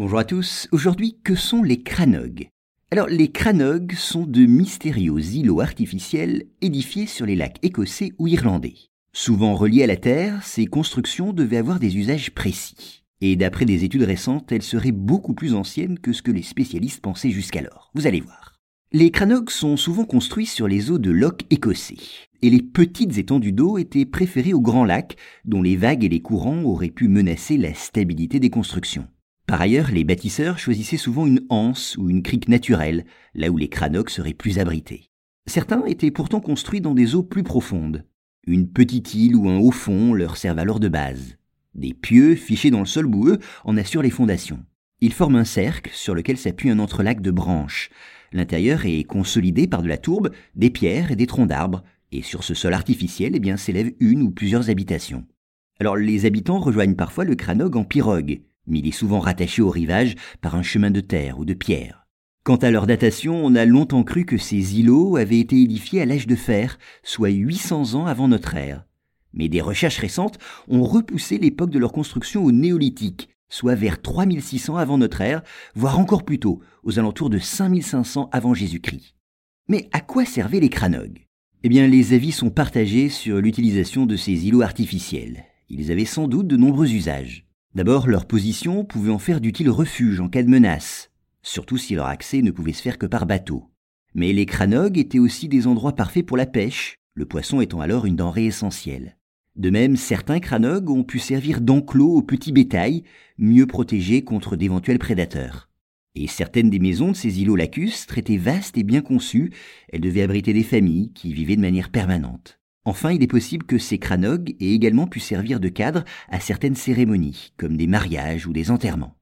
Bonjour à tous. Aujourd'hui, que sont les cranogues? Alors, les cranogues sont de mystérieux îlots artificiels édifiés sur les lacs écossais ou irlandais. Souvent reliés à la terre, ces constructions devaient avoir des usages précis. Et d'après des études récentes, elles seraient beaucoup plus anciennes que ce que les spécialistes pensaient jusqu'alors. Vous allez voir. Les cranogues sont souvent construits sur les eaux de lochs écossais, et les petites étendues d'eau étaient préférées aux grands lacs, dont les vagues et les courants auraient pu menacer la stabilité des constructions. Par ailleurs, les bâtisseurs choisissaient souvent une anse ou une crique naturelle, là où les cranogues seraient plus abrités. Certains étaient pourtant construits dans des eaux plus profondes. Une petite île ou un haut fond leur servent alors de base. Des pieux fichés dans le sol boueux en assurent les fondations. Ils forment un cercle sur lequel s'appuie un entrelac de branches. L'intérieur est consolidé par de la tourbe, des pierres et des troncs d'arbres, et sur ce sol artificiel, eh bien, s'élèvent une ou plusieurs habitations. Alors, les habitants rejoignent parfois le cranogue en pirogue, mais il est souvent rattaché au rivage par un chemin de terre ou de pierre. Quant à leur datation, on a longtemps cru que ces îlots avaient été édifiés à l'âge de fer, soit 800 ans avant notre ère. Mais des recherches récentes ont repoussé l'époque de leur construction au néolithique, soit vers 3600 avant notre ère, voire encore plus tôt, aux alentours de 5500 avant Jésus-Christ. Mais à quoi servaient les cranogues? Eh bien, les avis sont partagés sur l'utilisation de ces îlots artificiels. Ils avaient sans doute de nombreux usages. D'abord, leur position pouvait en faire d'utiles refuges en cas de menace, surtout si leur accès ne pouvait se faire que par bateau. Mais les cranogues étaient aussi des endroits parfaits pour la pêche, le poisson étant alors une denrée essentielle. De même, certains cranogues ont pu servir d'enclos au petit bétail, mieux protégés contre d'éventuels prédateurs. Et certaines des maisons de ces îlots lacustres étaient vastes et bien conçues, elles devaient abriter des familles qui vivaient de manière permanente. Enfin, il est possible que ces cranogues aient également pu servir de cadre à certaines cérémonies, comme des mariages ou des enterrements.